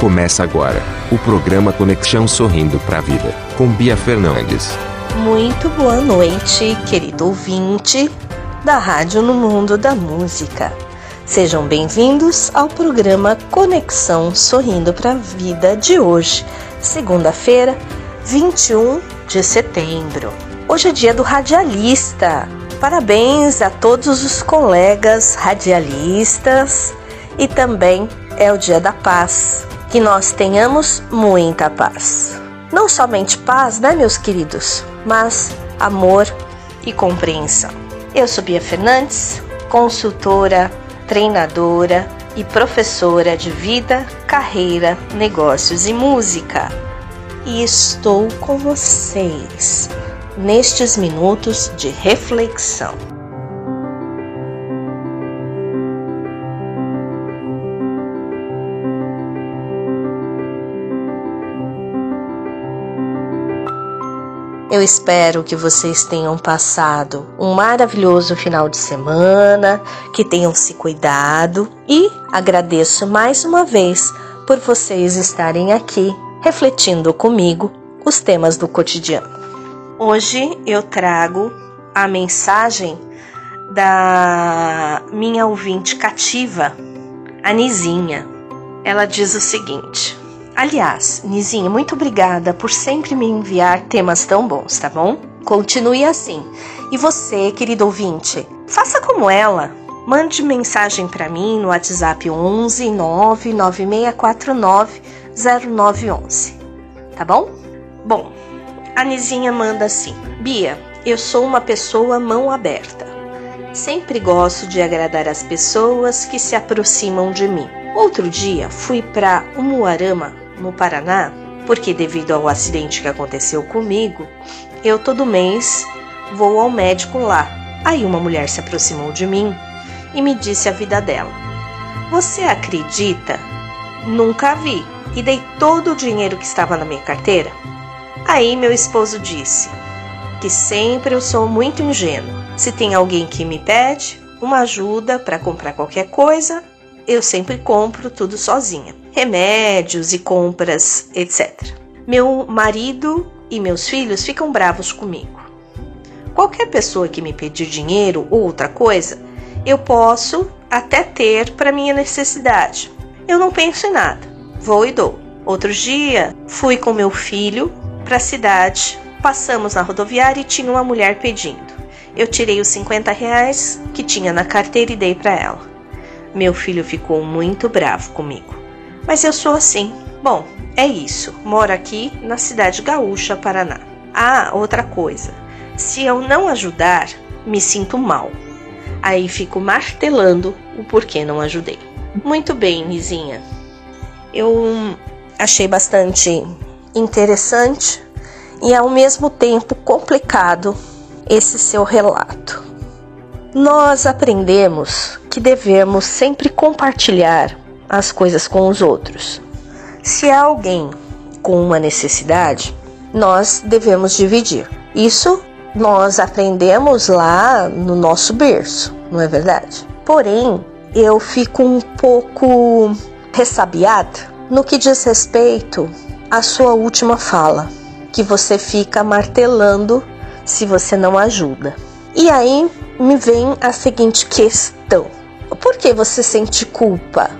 Começa agora o programa Conexão Sorrindo para a Vida, com Bia Fernandes. Muito boa noite, querido ouvinte da Rádio no Mundo da Música. Sejam bem-vindos ao programa Conexão Sorrindo para a Vida de hoje, segunda-feira, 21 de setembro. Hoje é dia do radialista. Parabéns a todos os colegas radialistas e também é o dia da paz. Que nós tenhamos muita paz. Não somente paz, né, meus queridos, mas amor e compreensão. Eu sou Bia Fernandes, consultora, treinadora e professora de vida, carreira, negócios e música. E estou com vocês nestes minutos de reflexão. Eu espero que vocês tenham passado um maravilhoso final de semana, que tenham se cuidado e agradeço mais uma vez por vocês estarem aqui refletindo comigo os temas do cotidiano. Hoje eu trago a mensagem da minha ouvinte cativa, a Nizinha. Ela diz o seguinte: Aliás, Nizinha, muito obrigada por sempre me enviar temas tão bons, tá bom? Continue assim. E você, querido ouvinte, faça como ela. Mande mensagem para mim no WhatsApp 11 99649 0911. Tá bom? Bom, a Nizinha manda assim: Bia, eu sou uma pessoa mão aberta. Sempre gosto de agradar as pessoas que se aproximam de mim. Outro dia fui para Umuarama, no Paraná, porque devido ao acidente que aconteceu comigo, eu todo mês vou ao médico lá. Aí uma mulher se aproximou de mim e me disse a vida dela. Você acredita? Nunca vi. E dei todo o dinheiro que estava na minha carteira Aí meu esposo disse que sempre eu sou muito ingênuo. Se tem alguém que me pede uma ajuda para comprar qualquer coisa, eu sempre compro tudo sozinha. Remédios e compras, etc. Meu marido e meus filhos ficam bravos comigo. Qualquer pessoa que me pedir dinheiro ou outra coisa, eu posso até ter para minha necessidade. Eu não penso em nada, vou e dou. Outro dia, fui com meu filho para a cidade. Passamos na rodoviária e tinha uma mulher pedindo. Eu tirei os 50 reais que tinha na carteira e dei para ela. Meu filho ficou muito bravo comigo. Mas eu sou assim. Bom, é isso. Moro aqui na cidade gaúcha, Paraná. Ah, outra coisa. Se eu não ajudar, me sinto mal. Aí fico martelando o porquê não ajudei. Muito bem, Nizinha. Eu achei bastante interessante e ao mesmo tempo complicado esse seu relato. Nós aprendemos que devemos sempre compartilhar as coisas com os outros. Se há alguém com uma necessidade, nós devemos dividir. Isso nós aprendemos lá no nosso berço, não é verdade? Porém, eu fico um pouco ressabiada no que diz respeito a sua última fala, que você fica martelando se você não ajuda. E aí me vem a seguinte questão: por que você sente culpa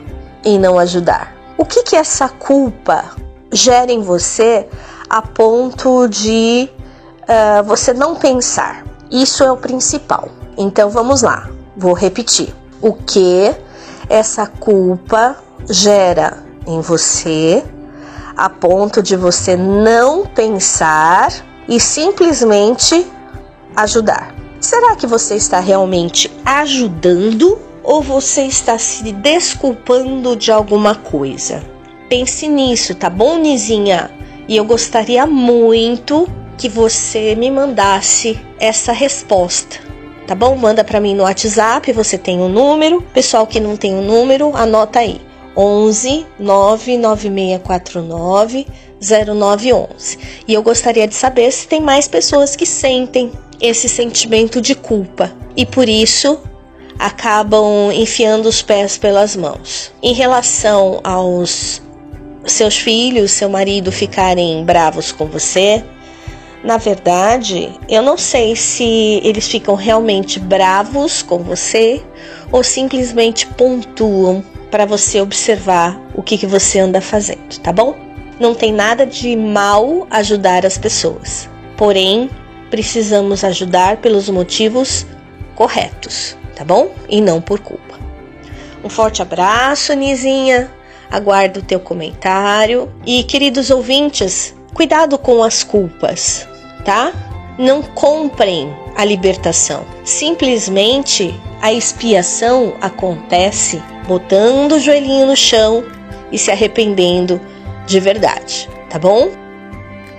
em não ajudar? O que que essa culpa gera em você a ponto de uh, você não pensar? Isso é o principal. Então vamos lá, vou repetir. O que essa culpa gera em você a ponto de você não pensar e simplesmente ajudar. Será que você está realmente ajudando ou você está se desculpando de alguma coisa? Pense nisso, tá bom, Nizinha? E eu gostaria muito que você me mandasse essa resposta. Tá bom? Manda para mim no WhatsApp, você tem o um número. Pessoal que não tem o um número, anota aí. 11 99649 0911. E eu gostaria de saber se tem mais pessoas que sentem esse sentimento de culpa e por isso acabam enfiando os pés pelas mãos. Em relação aos seus filhos, seu marido ficarem bravos com você, na verdade, eu não sei se eles ficam realmente bravos com você ou simplesmente pontuam para você observar o que, que você anda fazendo, tá bom? Não tem nada de mal ajudar as pessoas, porém, precisamos ajudar pelos motivos corretos, tá bom? E não por culpa. Um forte abraço, Nizinha. Aguardo o teu comentário. E, queridos ouvintes, cuidado com as culpas, tá? Não comprem a libertação. Simplesmente a expiação acontece botando o joelhinho no chão e se arrependendo de verdade, tá bom?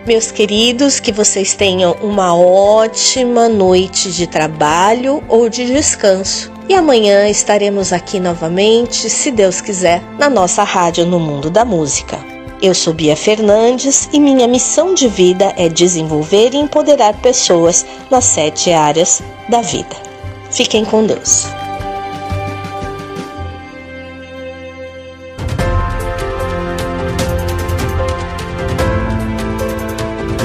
Meus queridos, que vocês tenham uma ótima noite de trabalho ou de descanso. E amanhã estaremos aqui novamente, se Deus quiser, na nossa rádio no Mundo da Música. Eu sou Bia Fernandes e minha missão de vida é desenvolver e empoderar pessoas nas sete áreas da vida. Fiquem com Deus.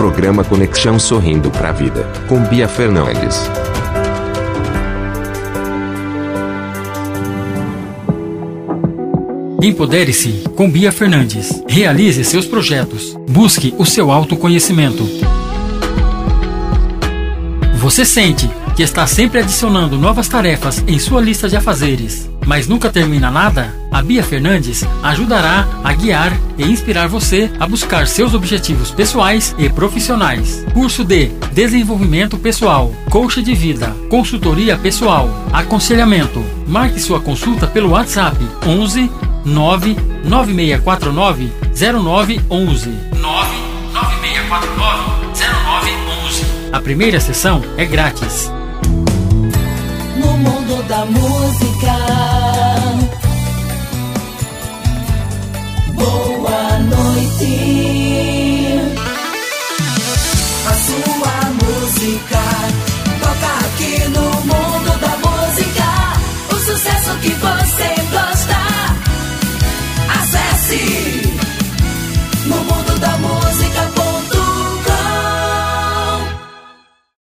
Programa Conexão Sorrindo para a Vida, com Bia Fernandes. Empodere-se com Bia Fernandes. Realize seus projetos. Busque o seu autoconhecimento. Você sente que está sempre adicionando novas tarefas em sua lista de afazeres, mas nunca termina nada? A Bia Fernandes ajudará a guiar e inspirar você a buscar seus objetivos pessoais e profissionais. Curso de Desenvolvimento Pessoal, Coach de Vida, Consultoria Pessoal, Aconselhamento. Marque sua consulta pelo WhatsApp 11 99649 0911 99649 0911. A primeira sessão é grátis. Da música.